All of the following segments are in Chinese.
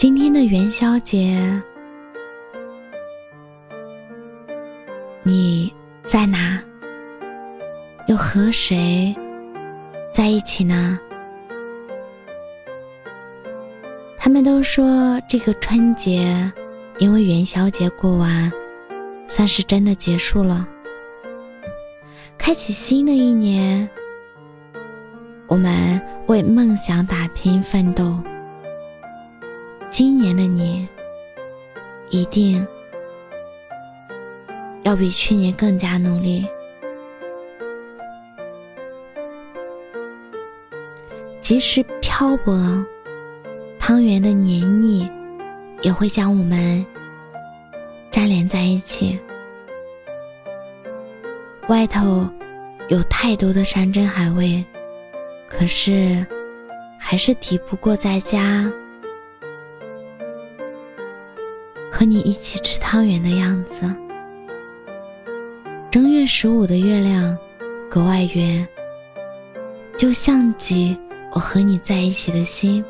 今天的元宵节，你在哪？又和谁在一起呢？他们都说这个春节，因为元宵节过完，算是真的结束了，开启新的一年。我们为梦想打拼奋斗。今年的你，一定要比去年更加努力。即使漂泊，汤圆的黏腻也会将我们粘连在一起。外头有太多的山珍海味，可是还是抵不过在家。和你一起吃汤圆的样子。正月十五的月亮格外圆，就像极我和你在一起的心，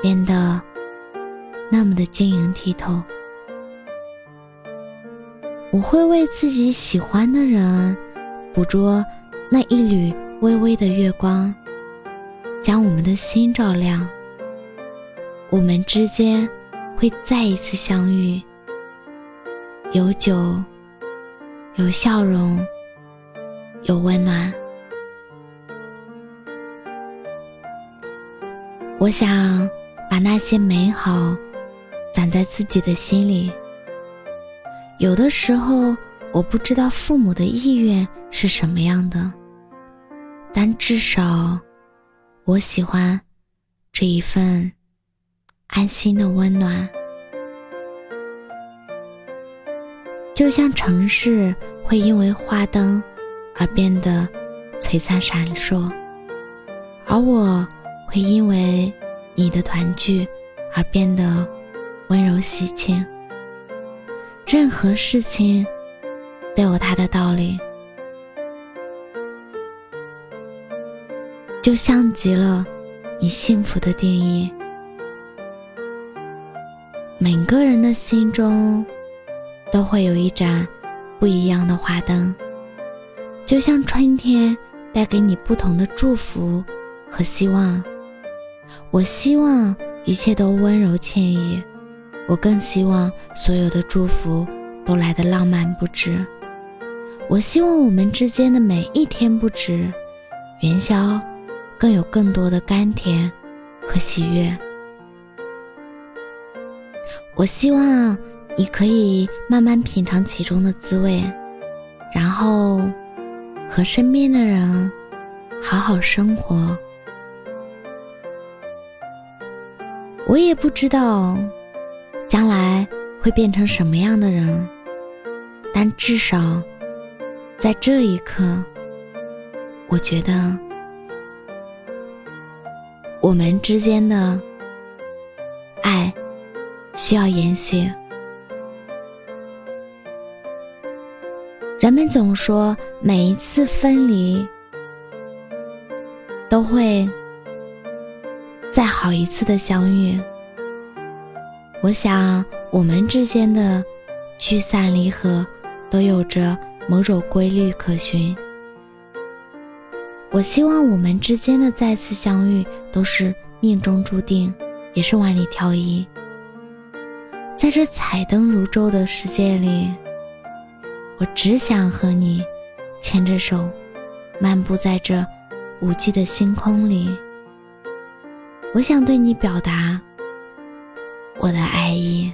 变得那么的晶莹剔透。我会为自己喜欢的人捕捉那一缕微微的月光，将我们的心照亮。我们之间。会再一次相遇，有酒，有笑容，有温暖。我想把那些美好攒在自己的心里。有的时候，我不知道父母的意愿是什么样的，但至少，我喜欢这一份。安心的温暖，就像城市会因为花灯而变得璀璨闪烁，而我会因为你的团聚而变得温柔喜庆。任何事情都有它的道理，就像极了你幸福的定义。每个人的心中，都会有一盏不一样的花灯，就像春天带给你不同的祝福和希望。我希望一切都温柔惬意，我更希望所有的祝福都来得浪漫不止。我希望我们之间的每一天不止元宵，更有更多的甘甜和喜悦。我希望你可以慢慢品尝其中的滋味，然后和身边的人好好生活。我也不知道将来会变成什么样的人，但至少在这一刻，我觉得我们之间的爱。需要延续。人们总说，每一次分离都会再好一次的相遇。我想，我们之间的聚散离合都有着某种规律可循。我希望我们之间的再次相遇都是命中注定，也是万里挑一。在这彩灯如昼的世界里，我只想和你牵着手，漫步在这无际的星空里。我想对你表达我的爱意。